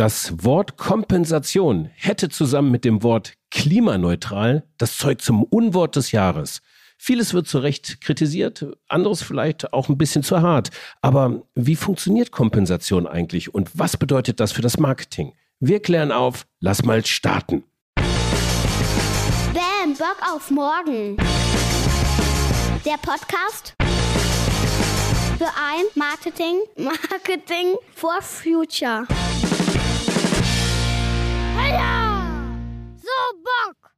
Das Wort Kompensation hätte zusammen mit dem Wort klimaneutral das Zeug zum Unwort des Jahres. Vieles wird zu Recht kritisiert, anderes vielleicht auch ein bisschen zu hart. Aber wie funktioniert Kompensation eigentlich und was bedeutet das für das Marketing? Wir klären auf, lass mal starten. Bam, Bock auf morgen. Der Podcast für ein Marketing, Marketing for Future.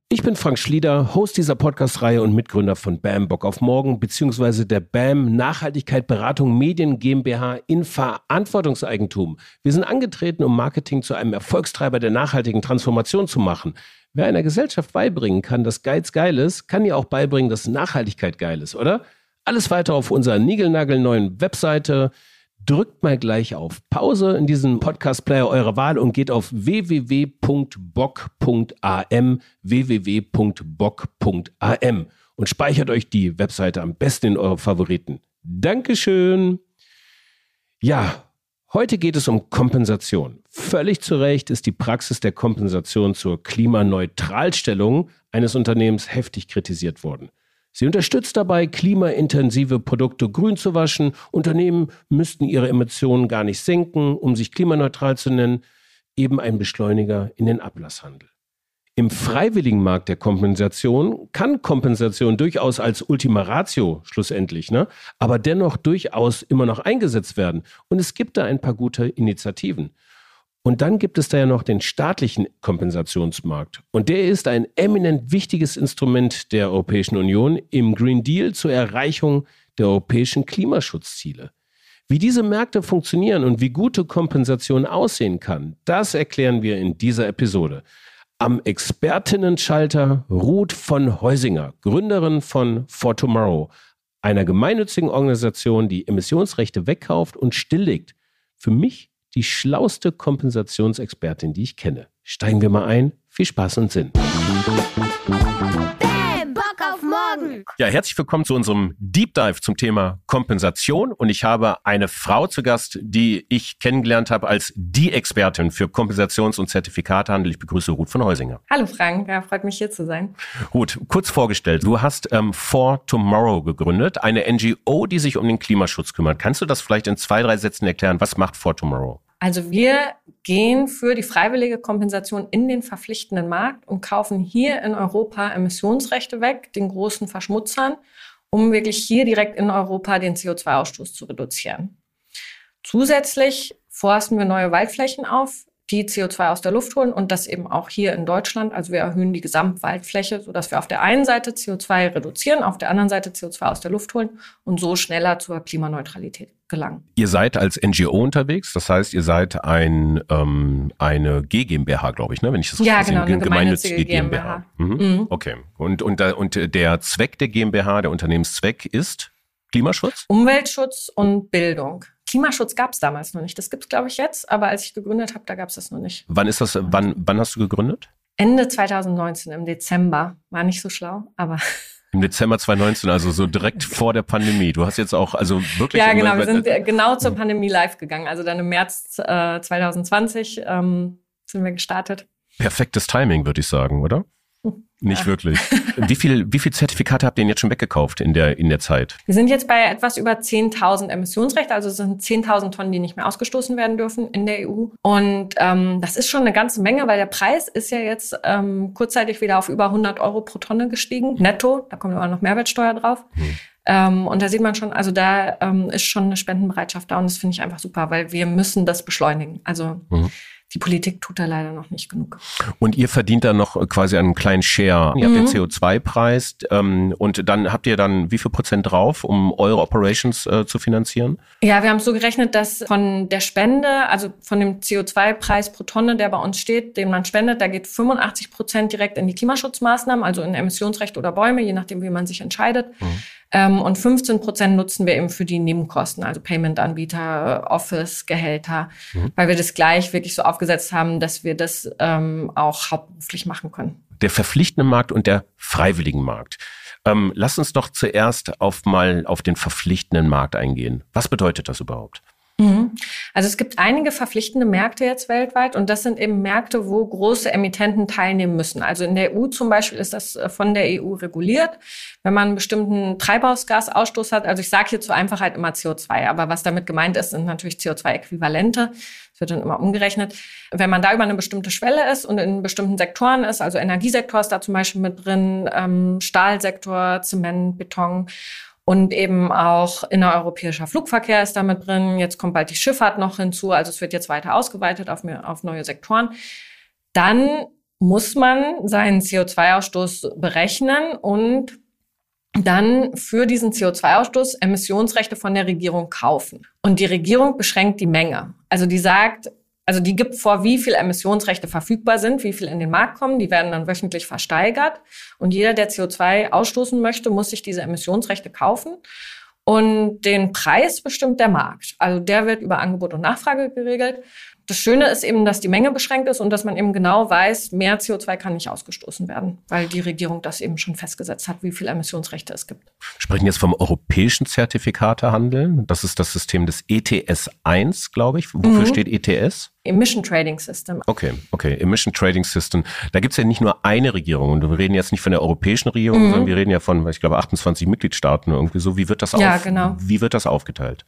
Ich bin Frank Schlieder, Host dieser Podcast-Reihe und Mitgründer von BAM Bock auf Morgen beziehungsweise der BAM Nachhaltigkeit Beratung Medien GmbH in Verantwortungseigentum. Wir sind angetreten, um Marketing zu einem Erfolgstreiber der nachhaltigen Transformation zu machen. Wer einer Gesellschaft beibringen kann, dass Geiz geil ist, kann ihr auch beibringen, dass Nachhaltigkeit geil ist, oder? Alles weiter auf unserer niegelnagelneuen Webseite drückt mal gleich auf Pause in diesem Podcast-Player eurer Wahl und geht auf www.bock.am, www.bock.am und speichert euch die Webseite am besten in eure Favoriten. Dankeschön. Ja, heute geht es um Kompensation. Völlig zu Recht ist die Praxis der Kompensation zur Klimaneutralstellung eines Unternehmens heftig kritisiert worden. Sie unterstützt dabei, klimaintensive Produkte grün zu waschen. Unternehmen müssten ihre Emissionen gar nicht senken, um sich klimaneutral zu nennen. Eben ein Beschleuniger in den Ablasshandel. Im freiwilligen Markt der Kompensation kann Kompensation durchaus als Ultima Ratio schlussendlich, ne? aber dennoch durchaus immer noch eingesetzt werden. Und es gibt da ein paar gute Initiativen. Und dann gibt es da ja noch den staatlichen Kompensationsmarkt. Und der ist ein eminent wichtiges Instrument der Europäischen Union im Green Deal zur Erreichung der europäischen Klimaschutzziele. Wie diese Märkte funktionieren und wie gute Kompensation aussehen kann, das erklären wir in dieser Episode. Am Expertinnenschalter Ruth von Heusinger, Gründerin von For Tomorrow, einer gemeinnützigen Organisation, die Emissionsrechte wegkauft und stilllegt. Für mich die schlauste Kompensationsexpertin, die ich kenne. Steigen wir mal ein. Viel Spaß und Sinn. Ja, herzlich willkommen zu unserem Deep Dive zum Thema Kompensation. Und ich habe eine Frau zu Gast, die ich kennengelernt habe als die Expertin für Kompensations- und Zertifikatehandel. Ich begrüße Ruth von Heusinger. Hallo Frank, ja, freut mich hier zu sein. Ruth, kurz vorgestellt, du hast ähm, For Tomorrow gegründet, eine NGO, die sich um den Klimaschutz kümmert. Kannst du das vielleicht in zwei, drei Sätzen erklären? Was macht For Tomorrow? Also wir gehen für die freiwillige Kompensation in den verpflichtenden Markt und kaufen hier in Europa Emissionsrechte weg, den großen Verschmutzern, um wirklich hier direkt in Europa den CO2-Ausstoß zu reduzieren. Zusätzlich forsten wir neue Waldflächen auf, die CO2 aus der Luft holen und das eben auch hier in Deutschland. Also wir erhöhen die Gesamtwaldfläche, sodass wir auf der einen Seite CO2 reduzieren, auf der anderen Seite CO2 aus der Luft holen und so schneller zur Klimaneutralität gelangen. Ihr seid als NGO unterwegs, das heißt, ihr seid ein, ähm, eine GmbH, glaube ich, ne? wenn ich das ja, richtig genau, sehe. eine gemeinnützige GmbH. Mhm. Mhm. Okay. Und, und, und der Zweck der GmbH, der Unternehmenszweck ist Klimaschutz? Umweltschutz und Bildung. Klimaschutz gab es damals noch nicht. Das gibt es, glaube ich, jetzt, aber als ich gegründet habe, da gab es das noch nicht. Wann ist das, wann, wann hast du gegründet? Ende 2019, im Dezember. War nicht so schlau, aber. Im Dezember 2019, also so direkt vor der Pandemie. Du hast jetzt auch, also wirklich. Ja, genau, wir sind genau zur Pandemie live gegangen. Also dann im März äh, 2020 ähm, sind wir gestartet. Perfektes Timing, würde ich sagen, oder? Nicht ja. wirklich. Wie viel, wie viel Zertifikate habt ihr denn jetzt schon weggekauft in der, in der Zeit? Wir sind jetzt bei etwas über 10.000 Emissionsrechte, also es sind 10.000 Tonnen, die nicht mehr ausgestoßen werden dürfen in der EU. Und ähm, das ist schon eine ganze Menge, weil der Preis ist ja jetzt ähm, kurzzeitig wieder auf über 100 Euro pro Tonne gestiegen, netto. Da kommt aber noch Mehrwertsteuer drauf. Hm. Ähm, und da sieht man schon, also da ähm, ist schon eine Spendenbereitschaft da und das finde ich einfach super, weil wir müssen das beschleunigen. Also mhm die Politik tut da leider noch nicht genug. Und ihr verdient da noch quasi einen kleinen Share. Ihr mhm. habt den CO2-Preis ähm, und dann habt ihr dann wie viel Prozent drauf, um eure Operations äh, zu finanzieren? Ja, wir haben so gerechnet, dass von der Spende, also von dem CO2-Preis pro Tonne, der bei uns steht, den man spendet, da geht 85 Prozent direkt in die Klimaschutzmaßnahmen, also in Emissionsrecht oder Bäume, je nachdem, wie man sich entscheidet. Mhm. Ähm, und 15 Prozent nutzen wir eben für die Nebenkosten, also Payment-Anbieter, Office, Gehälter, mhm. weil wir das gleich wirklich so aufgesetzt haben, dass wir das ähm, auch hauptberuflich machen können. Der verpflichtende Markt und der freiwilligen Markt. Ähm, lass uns doch zuerst auf mal auf den verpflichtenden Markt eingehen. Was bedeutet das überhaupt? Also es gibt einige verpflichtende Märkte jetzt weltweit und das sind eben Märkte, wo große Emittenten teilnehmen müssen. Also in der EU zum Beispiel ist das äh, von der EU reguliert. Wenn man einen bestimmten Treibhausgasausstoß hat, also ich sage hier zur Einfachheit immer CO2, aber was damit gemeint ist, sind natürlich CO2-Äquivalente. Das wird dann immer umgerechnet. Wenn man da über eine bestimmte Schwelle ist und in bestimmten Sektoren ist, also Energiesektor ist da zum Beispiel mit drin, ähm, Stahlsektor, Zement, Beton und eben auch innereuropäischer Flugverkehr ist damit drin. Jetzt kommt bald die Schifffahrt noch hinzu. Also es wird jetzt weiter ausgeweitet auf, auf neue Sektoren. Dann muss man seinen CO2-Ausstoß berechnen und dann für diesen CO2-Ausstoß Emissionsrechte von der Regierung kaufen. Und die Regierung beschränkt die Menge. Also die sagt, also die gibt vor, wie viel Emissionsrechte verfügbar sind, wie viel in den Markt kommen. Die werden dann wöchentlich versteigert. Und jeder, der CO2 ausstoßen möchte, muss sich diese Emissionsrechte kaufen. Und den Preis bestimmt der Markt. Also der wird über Angebot und Nachfrage geregelt. Das Schöne ist eben, dass die Menge beschränkt ist und dass man eben genau weiß, mehr CO2 kann nicht ausgestoßen werden, weil die Regierung das eben schon festgesetzt hat, wie viele Emissionsrechte es gibt. Wir sprechen jetzt vom europäischen Zertifikatehandel. Das ist das System des ETS 1, glaube ich. Wofür mhm. steht ETS? Emission Trading System. Okay, okay. Emission Trading System. Da gibt es ja nicht nur eine Regierung. Und wir reden jetzt nicht von der europäischen Regierung, mhm. sondern wir reden ja von, ich glaube, 28 Mitgliedstaaten irgendwie so. Wie wird das, ja, auf, genau. wie wird das aufgeteilt?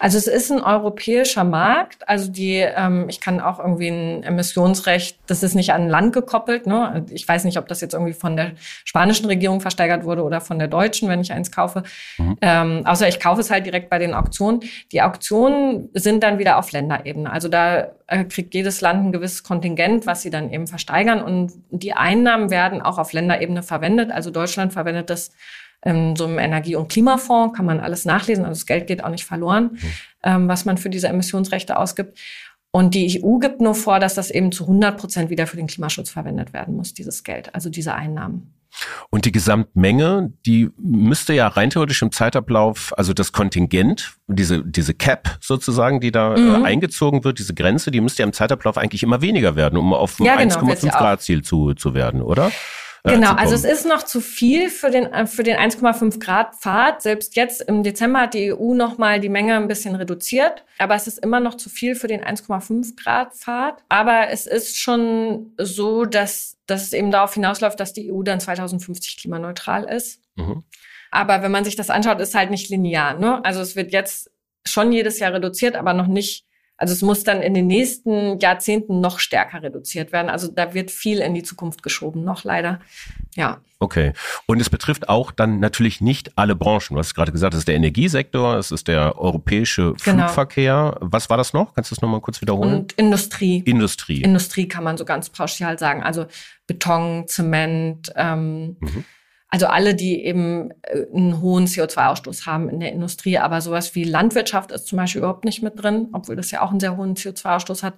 Also es ist ein europäischer Markt. Also die, ähm, ich kann auch irgendwie ein Emissionsrecht, das ist nicht an Land gekoppelt. Ne? Ich weiß nicht, ob das jetzt irgendwie von der spanischen Regierung versteigert wurde oder von der deutschen, wenn ich eins kaufe. Mhm. Ähm, außer ich kaufe es halt direkt bei den Auktionen. Die Auktionen sind dann wieder auf Länderebene. Also da äh, kriegt jedes Land ein gewisses Kontingent, was sie dann eben versteigern. Und die Einnahmen werden auch auf Länderebene verwendet. Also Deutschland verwendet das in so einem Energie- und Klimafonds, kann man alles nachlesen, also das Geld geht auch nicht verloren, mhm. ähm, was man für diese Emissionsrechte ausgibt. Und die EU gibt nur vor, dass das eben zu 100 Prozent wieder für den Klimaschutz verwendet werden muss, dieses Geld, also diese Einnahmen. Und die Gesamtmenge, die müsste ja rein theoretisch im Zeitablauf, also das Kontingent, diese, diese Cap sozusagen, die da äh, mhm. äh, eingezogen wird, diese Grenze, die müsste ja im Zeitablauf eigentlich immer weniger werden, um auf ein ja, genau, 1,5 Grad Ziel zu, zu werden, oder? Genau, also es ist noch zu viel für den, äh, für den 1,5 Grad Pfad. Selbst jetzt im Dezember hat die EU nochmal die Menge ein bisschen reduziert. Aber es ist immer noch zu viel für den 1,5 Grad Pfad. Aber es ist schon so, dass, dass es eben darauf hinausläuft, dass die EU dann 2050 klimaneutral ist. Mhm. Aber wenn man sich das anschaut, ist halt nicht linear. Ne? Also es wird jetzt schon jedes Jahr reduziert, aber noch nicht also es muss dann in den nächsten Jahrzehnten noch stärker reduziert werden. Also da wird viel in die Zukunft geschoben, noch leider. Ja. Okay. Und es betrifft auch dann natürlich nicht alle Branchen. Du hast gerade gesagt, es ist der Energiesektor, es ist der europäische genau. Flugverkehr. Was war das noch? Kannst du das nochmal kurz wiederholen? Und Industrie. Industrie. Industrie kann man so ganz pauschal sagen. Also Beton, Zement, ähm, mhm. Also alle, die eben äh, einen hohen CO2-Ausstoß haben in der Industrie, aber sowas wie Landwirtschaft ist zum Beispiel überhaupt nicht mit drin, obwohl das ja auch einen sehr hohen CO2-Ausstoß hat.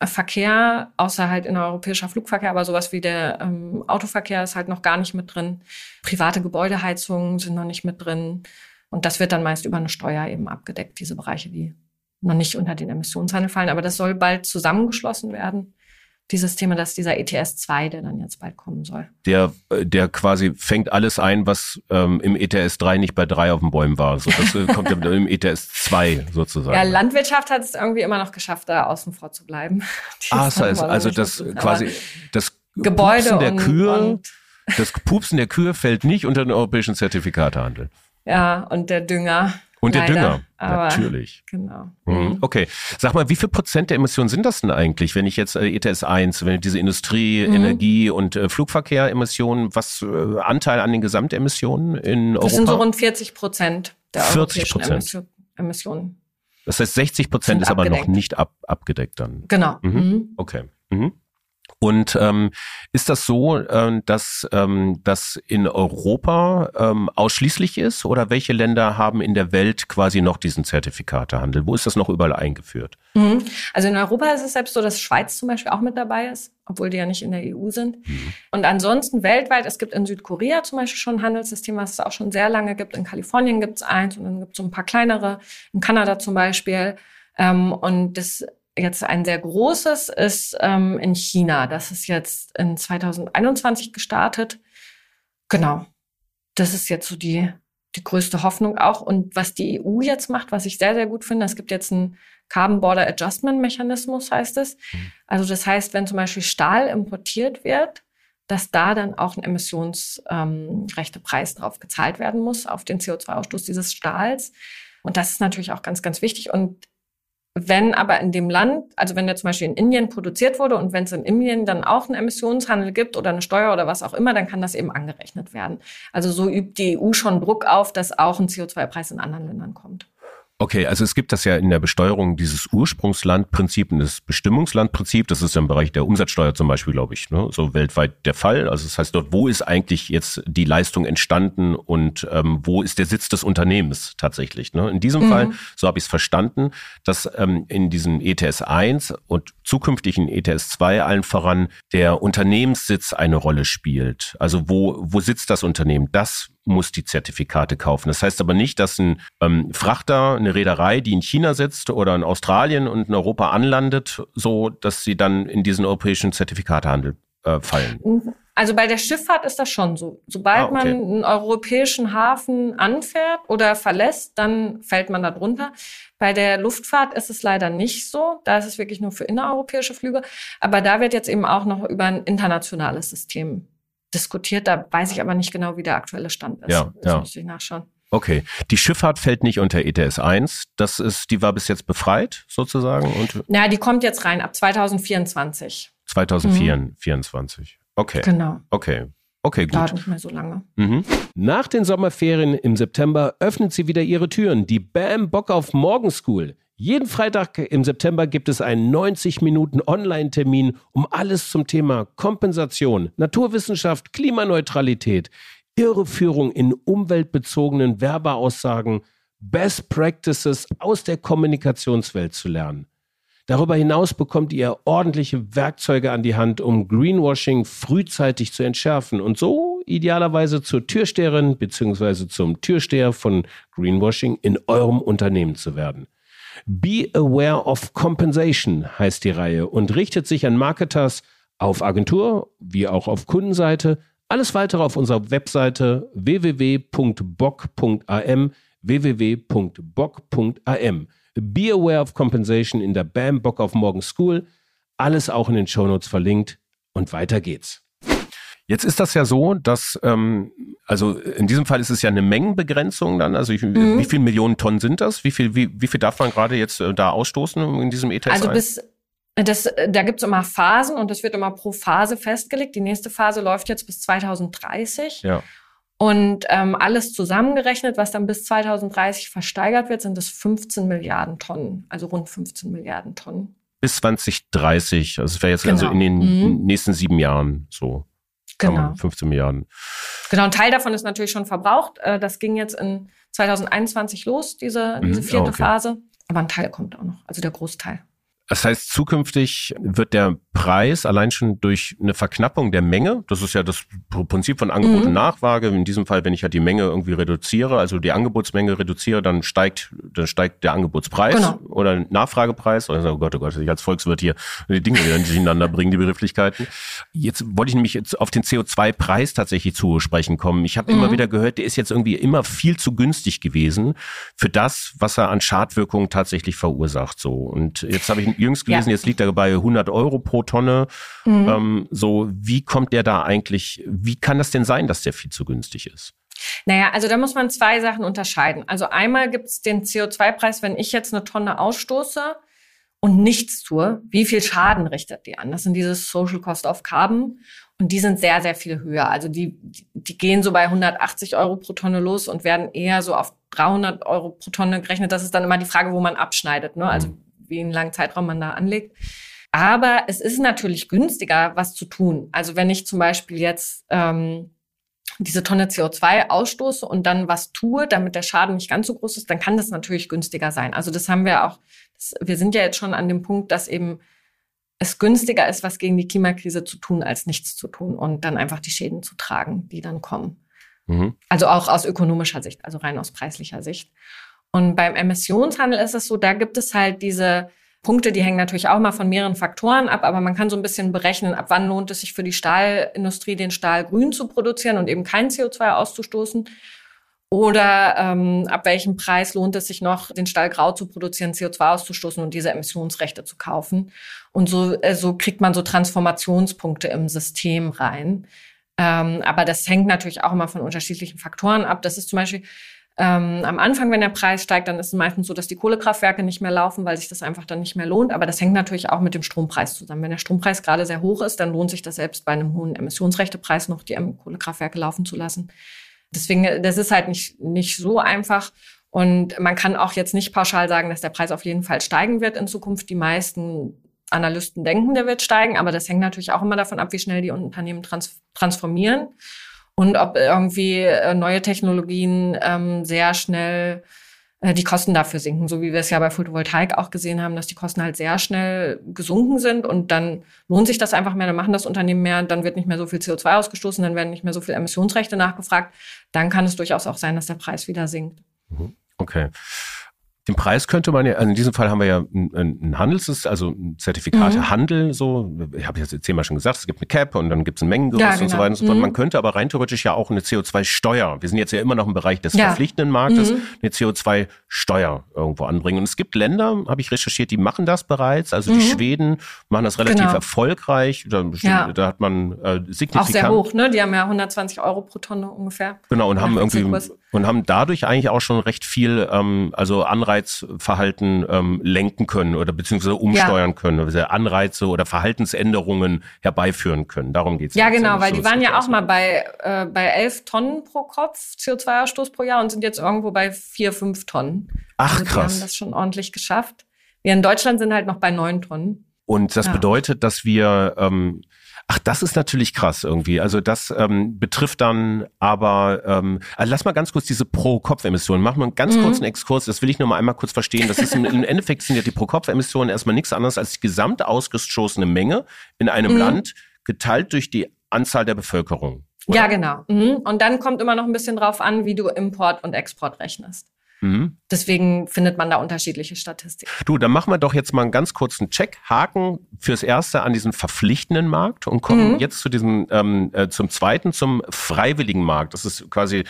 Äh, Verkehr, außer halt in europäischer Flugverkehr, aber sowas wie der ähm, Autoverkehr ist halt noch gar nicht mit drin. Private Gebäudeheizungen sind noch nicht mit drin. Und das wird dann meist über eine Steuer eben abgedeckt, diese Bereiche, die noch nicht unter den Emissionshandel fallen. Aber das soll bald zusammengeschlossen werden dieses Thema, dass dieser ETS 2, der dann jetzt bald kommen soll. Der, äh, der quasi fängt alles ein, was ähm, im ETS 3 nicht bei 3 auf den Bäumen war. So, das äh, kommt im ETS 2 sozusagen. Ja, Landwirtschaft hat es irgendwie immer noch geschafft, da außen vor zu bleiben. ah, das heißt, also das quasi das Gebäude Pupsen der und, Kühe, und das Pupsen der Kühe fällt nicht unter den europäischen Zertifikatehandel. Ja, und der Dünger. Und der Dünger, Aber natürlich. Genau. Mhm. mhm. Okay. Sag mal, wie viel Prozent der Emissionen sind das denn eigentlich, wenn ich jetzt äh, ETS 1, wenn ich diese Industrie, mhm. Energie und äh, Flugverkehr-Emissionen, was äh, Anteil an den Gesamtemissionen in Europa? Das sind so rund 40 Prozent der 40 Prozent. Emissionen. Das heißt, 60 Prozent ist aber noch nicht ab, abgedeckt dann. Genau. Mhm. mhm. Okay. Und ähm, ist das so, ähm, dass ähm, das in Europa ähm, ausschließlich ist oder welche Länder haben in der Welt quasi noch diesen Zertifikatehandel? Wo ist das noch überall eingeführt? Mhm. Also in Europa ist es selbst so, dass Schweiz zum Beispiel auch mit dabei ist, obwohl die ja nicht in der EU sind. Mhm. Und ansonsten weltweit, es gibt in Südkorea zum Beispiel schon ein Handelssystem, was es auch schon sehr lange gibt. In Kalifornien gibt es eins und dann gibt es so ein paar kleinere, in Kanada zum Beispiel. Ähm, und das jetzt ein sehr großes ist ähm, in China. Das ist jetzt in 2021 gestartet. Genau. Das ist jetzt so die, die größte Hoffnung auch. Und was die EU jetzt macht, was ich sehr, sehr gut finde, es gibt jetzt einen Carbon Border Adjustment Mechanismus, heißt es. Mhm. Also das heißt, wenn zum Beispiel Stahl importiert wird, dass da dann auch ein Emissionsrechtepreis ähm, drauf gezahlt werden muss auf den CO2-Ausstoß dieses Stahls. Und das ist natürlich auch ganz, ganz wichtig. Und wenn aber in dem Land, also wenn der zum Beispiel in Indien produziert wurde und wenn es in Indien dann auch einen Emissionshandel gibt oder eine Steuer oder was auch immer, dann kann das eben angerechnet werden. Also so übt die EU schon Druck auf, dass auch ein CO2-Preis in anderen Ländern kommt. Okay, also es gibt das ja in der Besteuerung dieses Ursprungslandprinzip und das Bestimmungslandprinzip. Das ist im Bereich der Umsatzsteuer zum Beispiel, glaube ich, ne, so weltweit der Fall. Also das heißt dort, wo ist eigentlich jetzt die Leistung entstanden und ähm, wo ist der Sitz des Unternehmens tatsächlich? Ne? In diesem mhm. Fall, so habe ich es verstanden, dass ähm, in diesem ETS 1 und zukünftigen ETS 2 allen voran der Unternehmenssitz eine Rolle spielt. Also wo, wo sitzt das Unternehmen? Das muss die Zertifikate kaufen. Das heißt aber nicht, dass ein ähm, Frachter, eine Reederei, die in China sitzt oder in Australien und in Europa anlandet, so dass sie dann in diesen europäischen Zertifikatehandel äh, fallen. Also bei der Schifffahrt ist das schon so. Sobald ah, okay. man einen europäischen Hafen anfährt oder verlässt, dann fällt man da drunter. Bei der Luftfahrt ist es leider nicht so. Da ist es wirklich nur für innereuropäische Flüge. Aber da wird jetzt eben auch noch über ein internationales System diskutiert. Da weiß ich aber nicht genau, wie der aktuelle Stand ist. Ja, das ja. muss ich nachschauen. Okay. Die Schifffahrt fällt nicht unter ETS 1. Das ist, die war bis jetzt befreit, sozusagen. Und Na, die kommt jetzt rein ab 2024. 2024. Mhm. Okay. Genau. Okay. Okay, gut. Dauert nicht mehr so lange. Mhm. Nach den Sommerferien im September öffnet sie wieder ihre Türen. Die Bam Bock auf Morgen School. Jeden Freitag im September gibt es einen 90 Minuten Online-Termin, um alles zum Thema Kompensation, Naturwissenschaft, Klimaneutralität, Irreführung in umweltbezogenen Werbeaussagen, Best Practices aus der Kommunikationswelt zu lernen. Darüber hinaus bekommt ihr ordentliche Werkzeuge an die Hand, um Greenwashing frühzeitig zu entschärfen und so idealerweise zur Türsteherin bzw. zum Türsteher von Greenwashing in eurem Unternehmen zu werden. Be Aware of Compensation heißt die Reihe und richtet sich an Marketers auf Agentur wie auch auf Kundenseite. Alles weitere auf unserer Webseite www.bock.am www.bock.am. Be Aware of Compensation in der BAM Bock auf Morgen School. Alles auch in den Shownotes verlinkt und weiter geht's. Jetzt ist das ja so, dass, ähm, also in diesem Fall ist es ja eine Mengenbegrenzung dann. Also ich, mhm. wie viele Millionen Tonnen sind das? Wie viel, wie, wie viel darf man gerade jetzt äh, da ausstoßen in diesem ETS? Also bis, das, da gibt's immer Phasen und das wird immer pro Phase festgelegt. Die nächste Phase läuft jetzt bis 2030. Ja. Und ähm, alles zusammengerechnet, was dann bis 2030 versteigert wird, sind es 15 Milliarden Tonnen, also rund 15 Milliarden Tonnen. Bis 2030, also es wäre jetzt also genau. also in den mhm. nächsten sieben Jahren so. Genau. 15 Milliarden. Genau, ein Teil davon ist natürlich schon verbraucht. Äh, das ging jetzt in 2021 los, diese, diese mhm. vierte okay. Phase. Aber ein Teil kommt auch noch, also der Großteil. Das heißt, zukünftig wird der Preis allein schon durch eine Verknappung der Menge, das ist ja das Prinzip von Angebot mhm. und Nachfrage. In diesem Fall, wenn ich halt die Menge irgendwie reduziere, also die Angebotsmenge reduziere, dann steigt, dann steigt der Angebotspreis genau. oder Nachfragepreis. Also, oh Gott, oh Gott, ich als Volkswirt hier die Dinge wieder durcheinander bringen, die Begrifflichkeiten. Jetzt wollte ich nämlich jetzt auf den CO2-Preis tatsächlich zu sprechen kommen. Ich habe mhm. immer wieder gehört, der ist jetzt irgendwie immer viel zu günstig gewesen für das, was er an Schadwirkungen tatsächlich verursacht. So. Und jetzt habe ich jüngst gelesen, ja. jetzt liegt er bei 100 Euro pro Tonne. Mhm. Ähm, so, wie kommt der da eigentlich, wie kann das denn sein, dass der viel zu günstig ist? Naja, also da muss man zwei Sachen unterscheiden. Also einmal gibt es den CO2-Preis, wenn ich jetzt eine Tonne ausstoße und nichts tue, wie viel Schaden richtet die an? Das sind diese Social Cost of Carbon und die sind sehr, sehr viel höher. Also die, die gehen so bei 180 Euro pro Tonne los und werden eher so auf 300 Euro pro Tonne gerechnet. Das ist dann immer die Frage, wo man abschneidet. Ne? Also mhm wie einen langen Zeitraum man da anlegt. Aber es ist natürlich günstiger, was zu tun. Also wenn ich zum Beispiel jetzt ähm, diese Tonne CO2 ausstoße und dann was tue, damit der Schaden nicht ganz so groß ist, dann kann das natürlich günstiger sein. Also das haben wir auch, das, wir sind ja jetzt schon an dem Punkt, dass eben es günstiger ist, was gegen die Klimakrise zu tun, als nichts zu tun und dann einfach die Schäden zu tragen, die dann kommen. Mhm. Also auch aus ökonomischer Sicht, also rein aus preislicher Sicht. Und beim Emissionshandel ist es so, da gibt es halt diese Punkte, die hängen natürlich auch mal von mehreren Faktoren ab, aber man kann so ein bisschen berechnen, ab wann lohnt es sich für die Stahlindustrie, den Stahl grün zu produzieren und eben kein CO2 auszustoßen. Oder ähm, ab welchem Preis lohnt es sich noch, den Stall grau zu produzieren, CO2 auszustoßen und diese Emissionsrechte zu kaufen? Und so, äh, so kriegt man so Transformationspunkte im System rein. Ähm, aber das hängt natürlich auch immer von unterschiedlichen Faktoren ab. Das ist zum Beispiel ähm, am Anfang, wenn der Preis steigt, dann ist es meistens so, dass die Kohlekraftwerke nicht mehr laufen, weil sich das einfach dann nicht mehr lohnt. Aber das hängt natürlich auch mit dem Strompreis zusammen. Wenn der Strompreis gerade sehr hoch ist, dann lohnt sich das selbst bei einem hohen Emissionsrechtepreis noch, die Kohlekraftwerke laufen zu lassen. Deswegen, das ist halt nicht, nicht so einfach. Und man kann auch jetzt nicht pauschal sagen, dass der Preis auf jeden Fall steigen wird in Zukunft. Die meisten Analysten denken, der wird steigen, aber das hängt natürlich auch immer davon ab, wie schnell die Unternehmen trans transformieren und ob irgendwie äh, neue Technologien ähm, sehr schnell äh, die Kosten dafür sinken, so wie wir es ja bei Photovoltaik auch gesehen haben, dass die Kosten halt sehr schnell gesunken sind und dann lohnt sich das einfach mehr, dann machen das Unternehmen mehr, dann wird nicht mehr so viel CO2 ausgestoßen, dann werden nicht mehr so viele Emissionsrechte nachgefragt, dann kann es durchaus auch sein, dass der Preis wieder sinkt. Mhm. Okay. Den Preis könnte man ja, also in diesem Fall haben wir ja ein, Handels, also ein Zertifikate mhm. Handel, so, ich habe jetzt zehnmal schon gesagt, es gibt eine Cap und dann gibt es ein Mengengerüst ja, genau. und so genau. weiter und so fort. Mhm. Man könnte aber rein theoretisch ja auch eine CO2-Steuer, wir sind jetzt ja immer noch im Bereich des ja. verpflichtenden Marktes, mhm. eine CO2-Steuer irgendwo anbringen. Und es gibt Länder, habe ich recherchiert, die machen das bereits, also die mhm. Schweden machen das relativ genau. erfolgreich, da, ja. da, hat man äh, signifikant... Auch sehr hoch, ne? Die haben ja 120 Euro pro Tonne ungefähr. Genau, und haben irgendwie, und haben dadurch eigentlich auch schon recht viel, ähm, also Anreiz Anreizverhalten ähm, lenken können oder beziehungsweise umsteuern ja. können, also Anreize oder Verhaltensänderungen herbeiführen können. Darum geht es. Ja, genau, weil so die waren ja auch mal bei, äh, bei 11 Tonnen pro Kopf CO2-Ausstoß pro Jahr und sind jetzt irgendwo bei 4, 5 Tonnen. Ach, also krass. Die haben das schon ordentlich geschafft. Wir in Deutschland sind halt noch bei 9 Tonnen. Und das ja. bedeutet, dass wir ähm, Ach, das ist natürlich krass irgendwie. Also das ähm, betrifft dann aber, ähm, also lass mal ganz kurz diese Pro-Kopf-Emissionen. Machen wir einen ganz mhm. kurzen Exkurs. Das will ich nur mal einmal kurz verstehen. Das ist im, im Endeffekt sind ja die Pro-Kopf-Emissionen erstmal nichts anderes als die gesamt ausgestoßene Menge in einem mhm. Land geteilt durch die Anzahl der Bevölkerung. Oder? Ja, genau. Mhm. Und dann kommt immer noch ein bisschen drauf an, wie du Import und Export rechnest. Mhm. Deswegen findet man da unterschiedliche Statistiken. Du, dann machen wir doch jetzt mal einen ganz kurzen Check, Haken fürs Erste an diesen verpflichtenden Markt und kommen mhm. jetzt zu diesem, ähm, äh, zum Zweiten, zum freiwilligen Markt. Das ist quasi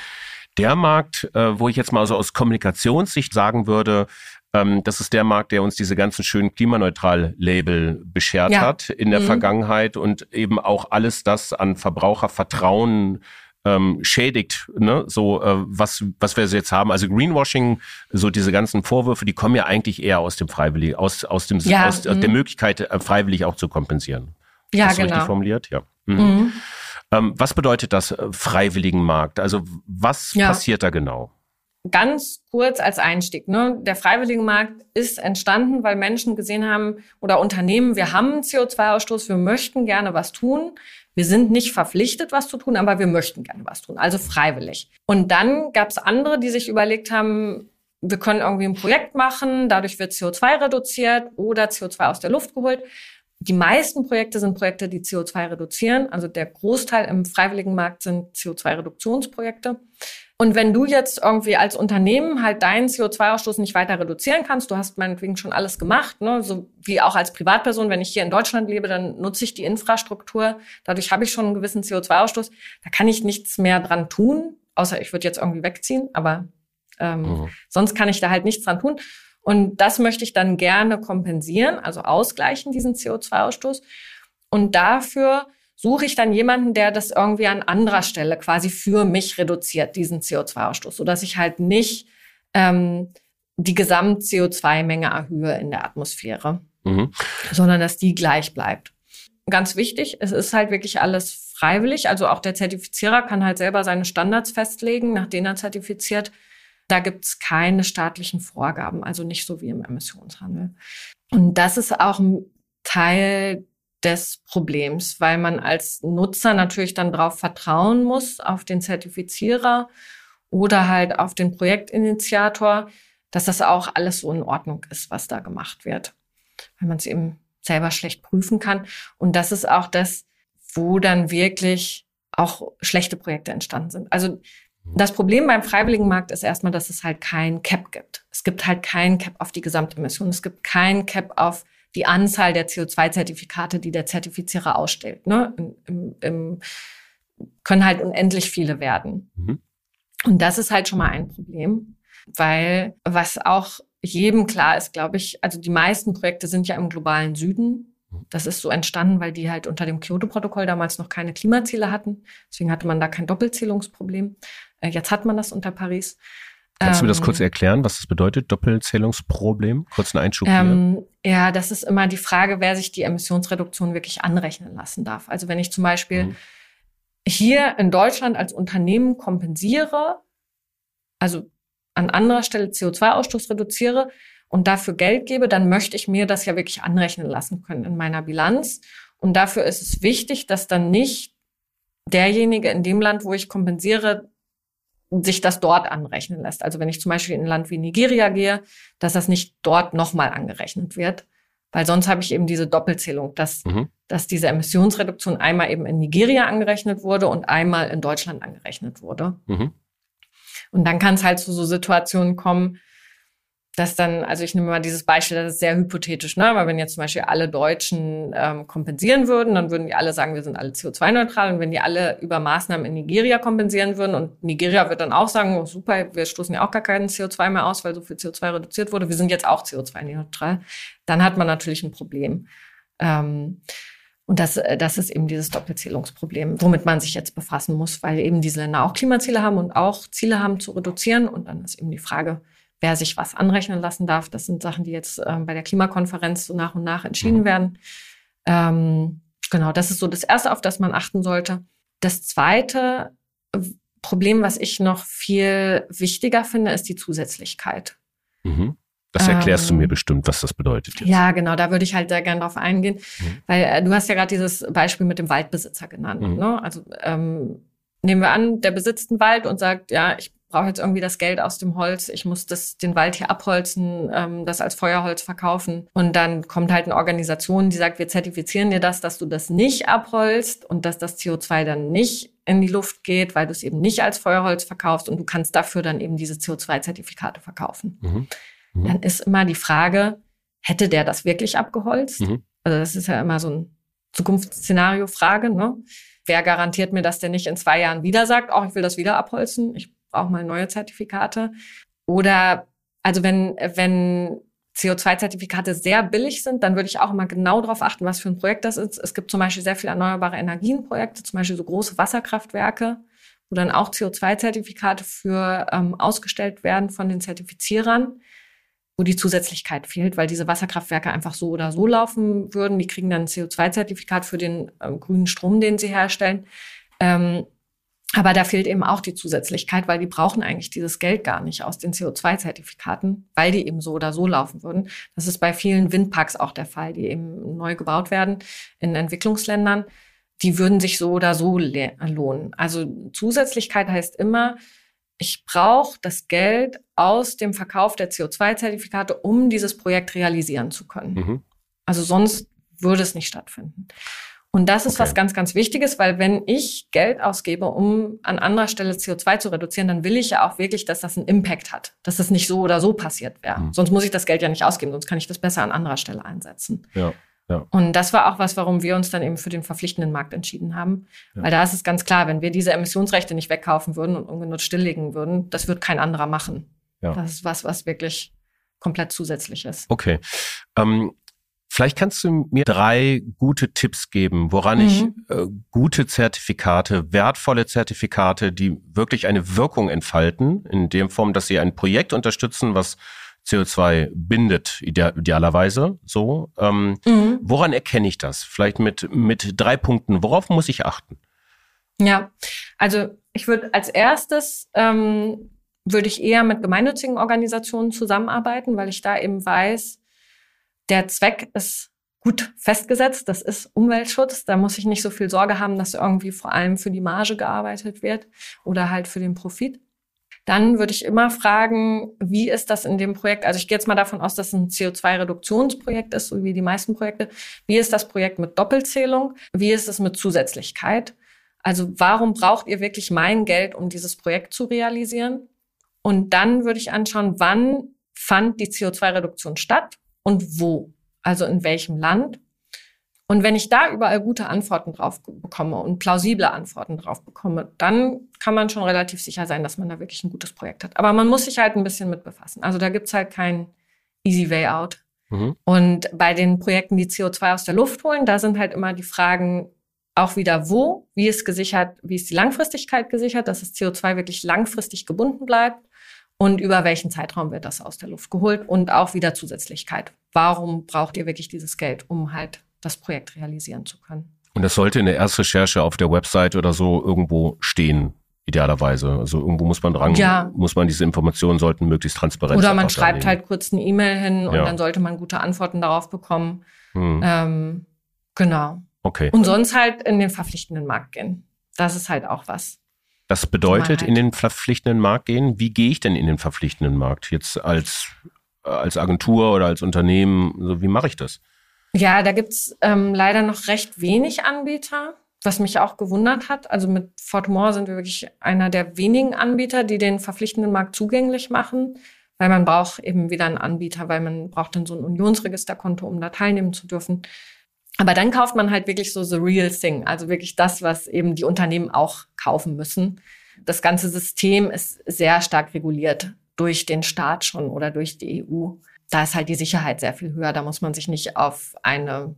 der Markt, äh, wo ich jetzt mal so aus Kommunikationssicht sagen würde, ähm, das ist der Markt, der uns diese ganzen schönen Klimaneutral-Label beschert ja. hat in der mhm. Vergangenheit und eben auch alles das an Verbrauchervertrauen ähm, schädigt, ne? so äh, was, was wir jetzt haben. Also Greenwashing, so diese ganzen Vorwürfe, die kommen ja eigentlich eher aus dem Freiwilligen, aus, aus, dem, ja, aus der mhm. Möglichkeit, äh, freiwillig auch zu kompensieren. Ja, ist das genau. richtig formuliert? Ja. Mhm. Mhm. Ähm, was bedeutet das äh, freiwilligen Markt? Also was ja. passiert da genau? Ganz kurz als Einstieg. Ne? Der Freiwilligenmarkt ist entstanden, weil Menschen gesehen haben oder Unternehmen, wir haben CO2-Ausstoß, wir möchten gerne was tun. Wir sind nicht verpflichtet, was zu tun, aber wir möchten gerne was tun, also freiwillig. Und dann gab es andere, die sich überlegt haben, wir können irgendwie ein Projekt machen, dadurch wird CO2 reduziert oder CO2 aus der Luft geholt. Die meisten Projekte sind Projekte, die CO2 reduzieren. Also der Großteil im freiwilligen Markt sind CO2-Reduktionsprojekte. Und wenn du jetzt irgendwie als Unternehmen halt deinen CO2-Ausstoß nicht weiter reduzieren kannst, du hast meinetwegen schon alles gemacht, ne, so wie auch als Privatperson, wenn ich hier in Deutschland lebe, dann nutze ich die Infrastruktur, dadurch habe ich schon einen gewissen CO2-Ausstoß, da kann ich nichts mehr dran tun, außer ich würde jetzt irgendwie wegziehen, aber ähm, mhm. sonst kann ich da halt nichts dran tun. Und das möchte ich dann gerne kompensieren, also ausgleichen, diesen CO2-Ausstoß. Und dafür suche ich dann jemanden, der das irgendwie an anderer Stelle quasi für mich reduziert, diesen CO2-Ausstoß, sodass ich halt nicht ähm, die Gesamt-CO2-Menge erhöhe in der Atmosphäre, mhm. sondern dass die gleich bleibt. Ganz wichtig, es ist halt wirklich alles freiwillig. Also auch der Zertifizierer kann halt selber seine Standards festlegen, nach denen er zertifiziert. Da gibt es keine staatlichen Vorgaben, also nicht so wie im Emissionshandel. Und das ist auch ein Teil des Problems, weil man als Nutzer natürlich dann darauf vertrauen muss, auf den Zertifizierer oder halt auf den Projektinitiator, dass das auch alles so in Ordnung ist, was da gemacht wird, weil man es eben selber schlecht prüfen kann. Und das ist auch das, wo dann wirklich auch schlechte Projekte entstanden sind. Also das Problem beim freiwilligen Markt ist erstmal, dass es halt kein Cap gibt. Es gibt halt kein Cap auf die Gesamtemission. Es gibt kein Cap auf die Anzahl der CO2-Zertifikate, die der Zertifizierer ausstellt. Ne? Im, im, können halt unendlich viele werden. Mhm. Und das ist halt schon mal ein Problem, weil was auch jedem klar ist, glaube ich, also die meisten Projekte sind ja im globalen Süden. Das ist so entstanden, weil die halt unter dem Kyoto-Protokoll damals noch keine Klimaziele hatten. Deswegen hatte man da kein Doppelzählungsproblem. Äh, jetzt hat man das unter Paris. Kannst du mir das kurz ähm, erklären, was das bedeutet, Doppelzählungsproblem? Kurz einen Einschub hier. Ähm, ja, das ist immer die Frage, wer sich die Emissionsreduktion wirklich anrechnen lassen darf. Also wenn ich zum Beispiel mhm. hier in Deutschland als Unternehmen kompensiere, also an anderer Stelle CO2-Ausstoß reduziere und dafür Geld gebe, dann möchte ich mir das ja wirklich anrechnen lassen können in meiner Bilanz. Und dafür ist es wichtig, dass dann nicht derjenige in dem Land, wo ich kompensiere, sich das dort anrechnen lässt. Also wenn ich zum Beispiel in ein Land wie Nigeria gehe, dass das nicht dort nochmal angerechnet wird. Weil sonst habe ich eben diese Doppelzählung, dass, mhm. dass diese Emissionsreduktion einmal eben in Nigeria angerechnet wurde und einmal in Deutschland angerechnet wurde. Mhm. Und dann kann es halt zu so Situationen kommen, dass dann, also ich nehme mal dieses Beispiel, das ist sehr hypothetisch, ne? Aber wenn jetzt zum Beispiel alle Deutschen ähm, kompensieren würden, dann würden die alle sagen, wir sind alle CO2-neutral. Und wenn die alle über Maßnahmen in Nigeria kompensieren würden und Nigeria wird dann auch sagen, oh, super, wir stoßen ja auch gar keinen CO2 mehr aus, weil so viel CO2 reduziert wurde, wir sind jetzt auch CO2-neutral, dann hat man natürlich ein Problem. Ähm, und das, äh, das ist eben dieses Doppelzählungsproblem, womit man sich jetzt befassen muss, weil eben diese Länder auch Klimaziele haben und auch Ziele haben zu reduzieren. Und dann ist eben die Frage, wer sich was anrechnen lassen darf. Das sind Sachen, die jetzt ähm, bei der Klimakonferenz so nach und nach entschieden mhm. werden. Ähm, genau, das ist so das Erste, auf das man achten sollte. Das Zweite Problem, was ich noch viel wichtiger finde, ist die Zusätzlichkeit. Mhm. Das erklärst ähm, du mir bestimmt, was das bedeutet. Jetzt. Ja, genau, da würde ich halt sehr gerne drauf eingehen, mhm. weil äh, du hast ja gerade dieses Beispiel mit dem Waldbesitzer genannt. Mhm. Ne? Also ähm, nehmen wir an, der besitzt einen Wald und sagt, ja, ich brauche jetzt irgendwie das Geld aus dem Holz, ich muss das, den Wald hier abholzen, ähm, das als Feuerholz verkaufen. Und dann kommt halt eine Organisation, die sagt, wir zertifizieren dir das, dass du das nicht abholst und dass das CO2 dann nicht in die Luft geht, weil du es eben nicht als Feuerholz verkaufst und du kannst dafür dann eben diese CO2-Zertifikate verkaufen. Mhm. Mhm. Dann ist immer die Frage, hätte der das wirklich abgeholzt? Mhm. Also das ist ja immer so ein Zukunftsszenario-Frage, ne? Wer garantiert mir, dass der nicht in zwei Jahren wieder sagt, oh, ich will das wieder abholzen? Ich auch mal neue Zertifikate. Oder also wenn, wenn CO2-Zertifikate sehr billig sind, dann würde ich auch immer genau darauf achten, was für ein Projekt das ist. Es gibt zum Beispiel sehr viele erneuerbare Energienprojekte, zum Beispiel so große Wasserkraftwerke, wo dann auch CO2-Zertifikate für ähm, ausgestellt werden von den Zertifizierern, wo die Zusätzlichkeit fehlt, weil diese Wasserkraftwerke einfach so oder so laufen würden. Die kriegen dann ein CO2-Zertifikat für den ähm, grünen Strom, den sie herstellen. Ähm, aber da fehlt eben auch die Zusätzlichkeit, weil die brauchen eigentlich dieses Geld gar nicht aus den CO2-Zertifikaten, weil die eben so oder so laufen würden. Das ist bei vielen Windparks auch der Fall, die eben neu gebaut werden in Entwicklungsländern. Die würden sich so oder so lohnen. Also Zusätzlichkeit heißt immer, ich brauche das Geld aus dem Verkauf der CO2-Zertifikate, um dieses Projekt realisieren zu können. Mhm. Also sonst würde es nicht stattfinden. Und das ist okay. was ganz, ganz Wichtiges, weil wenn ich Geld ausgebe, um an anderer Stelle CO2 zu reduzieren, dann will ich ja auch wirklich, dass das einen Impact hat, dass das nicht so oder so passiert wäre. Mhm. Sonst muss ich das Geld ja nicht ausgeben, sonst kann ich das besser an anderer Stelle einsetzen. Ja. Ja. Und das war auch was, warum wir uns dann eben für den verpflichtenden Markt entschieden haben. Ja. Weil da ist es ganz klar, wenn wir diese Emissionsrechte nicht wegkaufen würden und ungenutzt stilllegen würden, das wird kein anderer machen. Ja. Das ist was, was wirklich komplett zusätzlich ist. Okay. Ähm, Vielleicht kannst du mir drei gute Tipps geben, woran mhm. ich äh, gute Zertifikate, wertvolle Zertifikate, die wirklich eine Wirkung entfalten, in dem Form, dass sie ein Projekt unterstützen, was CO2 bindet, idealerweise so. Ähm, mhm. Woran erkenne ich das? Vielleicht mit, mit drei Punkten. Worauf muss ich achten? Ja, also ich würde als erstes ähm, würde ich eher mit gemeinnützigen Organisationen zusammenarbeiten, weil ich da eben weiß, der Zweck ist gut festgesetzt. Das ist Umweltschutz. Da muss ich nicht so viel Sorge haben, dass irgendwie vor allem für die Marge gearbeitet wird oder halt für den Profit. Dann würde ich immer fragen, wie ist das in dem Projekt? Also ich gehe jetzt mal davon aus, dass es ein CO2-Reduktionsprojekt ist, so wie die meisten Projekte. Wie ist das Projekt mit Doppelzählung? Wie ist es mit Zusätzlichkeit? Also warum braucht ihr wirklich mein Geld, um dieses Projekt zu realisieren? Und dann würde ich anschauen, wann fand die CO2-Reduktion statt? Und wo, also in welchem Land. Und wenn ich da überall gute Antworten drauf bekomme und plausible Antworten drauf bekomme, dann kann man schon relativ sicher sein, dass man da wirklich ein gutes Projekt hat. Aber man muss sich halt ein bisschen mit befassen. Also da gibt's halt kein easy way out. Mhm. Und bei den Projekten, die CO2 aus der Luft holen, da sind halt immer die Fragen auch wieder wo, wie ist gesichert, wie ist die Langfristigkeit gesichert, dass das CO2 wirklich langfristig gebunden bleibt und über welchen Zeitraum wird das aus der Luft geholt und auch wieder Zusätzlichkeit. Warum braucht ihr wirklich dieses Geld, um halt das Projekt realisieren zu können? Und das sollte in der Erstrecherche auf der Website oder so irgendwo stehen, idealerweise. Also irgendwo muss man dran, ja. muss man diese Informationen sollten möglichst transparent sein. Oder man schreibt annehmen. halt kurz eine E-Mail hin und ja. dann sollte man gute Antworten darauf bekommen. Hm. Ähm, genau. Okay. Und sonst halt in den verpflichtenden Markt gehen. Das ist halt auch was. Das bedeutet in den verpflichtenden Markt gehen. Wie gehe ich denn in den verpflichtenden Markt? Jetzt als, als Agentur oder als Unternehmen, so wie mache ich das? Ja, da gibt's ähm, leider noch recht wenig Anbieter, was mich auch gewundert hat. Also mit Fortumore sind wir wirklich einer der wenigen Anbieter, die den verpflichtenden Markt zugänglich machen, weil man braucht eben wieder einen Anbieter, weil man braucht dann so ein Unionsregisterkonto, um da teilnehmen zu dürfen. Aber dann kauft man halt wirklich so the real thing, also wirklich das, was eben die Unternehmen auch kaufen müssen. Das ganze System ist sehr stark reguliert durch den Staat schon oder durch die EU. Da ist halt die Sicherheit sehr viel höher. Da muss man sich nicht auf eine,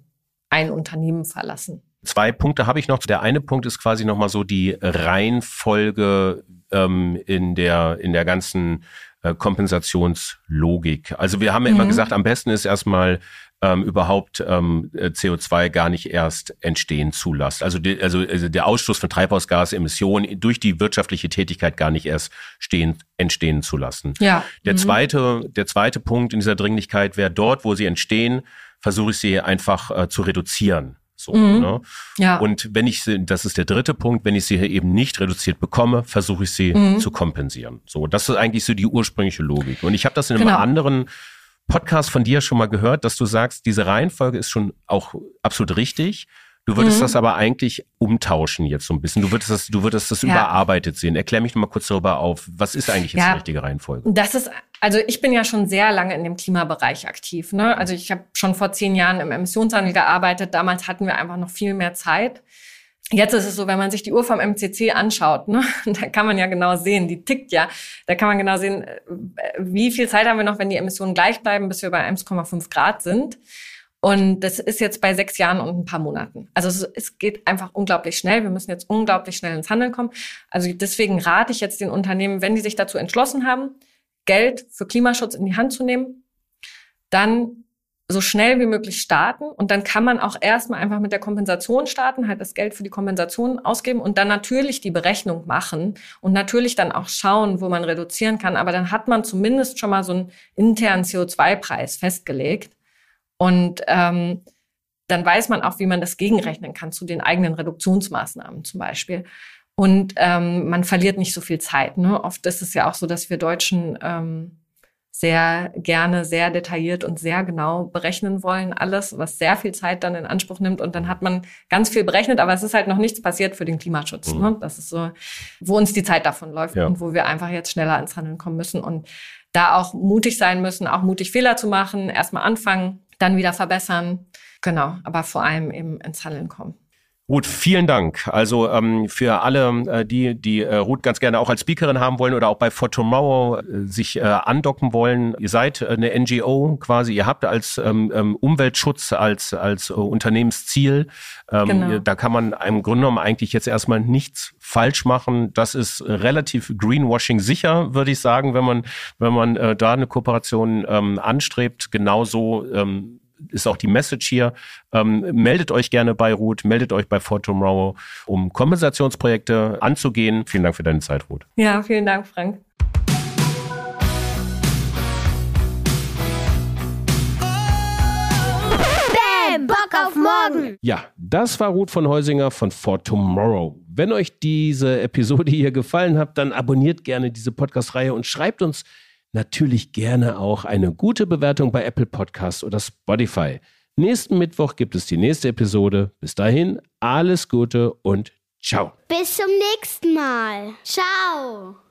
ein Unternehmen verlassen. Zwei Punkte habe ich noch. Der eine Punkt ist quasi nochmal so die Reihenfolge ähm, in, der, in der ganzen äh, Kompensationslogik. Also wir haben ja mhm. immer gesagt, am besten ist erstmal ähm, überhaupt ähm, CO2 gar nicht erst entstehen zulässt. Also, die, also, also der Ausstoß von Treibhausgasemissionen durch die wirtschaftliche Tätigkeit gar nicht erst stehen, entstehen zu lassen. Ja. Der mhm. zweite, der zweite Punkt in dieser Dringlichkeit wäre dort, wo sie entstehen, versuche ich sie einfach äh, zu reduzieren. So, mhm. ne? ja. Und wenn ich sie, das ist der dritte Punkt, wenn ich sie eben nicht reduziert bekomme, versuche ich sie mhm. zu kompensieren. So, das ist eigentlich so die ursprüngliche Logik. Und ich habe das in einem genau. anderen Podcast von dir schon mal gehört, dass du sagst, diese Reihenfolge ist schon auch absolut richtig. Du würdest mhm. das aber eigentlich umtauschen jetzt so ein bisschen. Du würdest das, du würdest das ja. überarbeitet sehen. Erklär mich noch mal kurz darüber auf. Was ist eigentlich jetzt ja. die richtige Reihenfolge? Das ist, also ich bin ja schon sehr lange in dem Klimabereich aktiv. Ne? Also ich habe schon vor zehn Jahren im Emissionshandel gearbeitet. Damals hatten wir einfach noch viel mehr Zeit. Jetzt ist es so, wenn man sich die Uhr vom MCC anschaut, ne, da kann man ja genau sehen, die tickt ja. Da kann man genau sehen, äh, wie viel Zeit haben wir noch, wenn die Emissionen gleich bleiben, bis wir bei 1,5 Grad sind. Und das ist jetzt bei sechs Jahren und ein paar Monaten. Also es, es, geht einfach unglaublich schnell. Wir müssen jetzt unglaublich schnell ins Handeln kommen. Also deswegen rate ich jetzt den Unternehmen, wenn die sich dazu entschlossen haben, Geld für Klimaschutz in die Hand zu nehmen, dann so schnell wie möglich starten und dann kann man auch erstmal einfach mit der Kompensation starten, halt das Geld für die Kompensation ausgeben und dann natürlich die Berechnung machen und natürlich dann auch schauen, wo man reduzieren kann. Aber dann hat man zumindest schon mal so einen internen CO2-Preis festgelegt und ähm, dann weiß man auch, wie man das gegenrechnen kann zu den eigenen Reduktionsmaßnahmen zum Beispiel. Und ähm, man verliert nicht so viel Zeit. Ne? Oft ist es ja auch so, dass wir Deutschen ähm, sehr gerne, sehr detailliert und sehr genau berechnen wollen, alles, was sehr viel Zeit dann in Anspruch nimmt. Und dann hat man ganz viel berechnet, aber es ist halt noch nichts passiert für den Klimaschutz. Mhm. Ne? Das ist so, wo uns die Zeit davon läuft ja. und wo wir einfach jetzt schneller ins Handeln kommen müssen und da auch mutig sein müssen, auch mutig Fehler zu machen, erstmal anfangen, dann wieder verbessern. Genau, aber vor allem eben ins Handeln kommen. Ruth, vielen Dank. Also ähm, für alle, äh, die die äh, Ruth ganz gerne auch als Speakerin haben wollen oder auch bei For Tomorrow äh, sich äh, andocken wollen, ihr seid äh, eine NGO quasi, ihr habt als ähm, ähm, Umweltschutz als als äh, Unternehmensziel. Ähm, genau. Da kann man im Grunde genommen eigentlich jetzt erstmal nichts falsch machen. Das ist relativ Greenwashing sicher, würde ich sagen, wenn man wenn man äh, da eine Kooperation ähm, anstrebt. Genauso ähm, ist auch die Message hier. Ähm, meldet euch gerne bei Ruth, meldet euch bei For Tomorrow, um Kompensationsprojekte anzugehen. Vielen Dank für deine Zeit, Ruth. Ja, vielen Dank, Frank. Bock auf morgen. Ja, das war Ruth von Heusinger von For Tomorrow. Wenn euch diese Episode hier gefallen hat, dann abonniert gerne diese Podcast-Reihe und schreibt uns natürlich gerne auch eine gute Bewertung bei Apple Podcasts oder Spotify. Nächsten Mittwoch gibt es die nächste Episode. Bis dahin, alles Gute und ciao. Bis zum nächsten Mal. Ciao.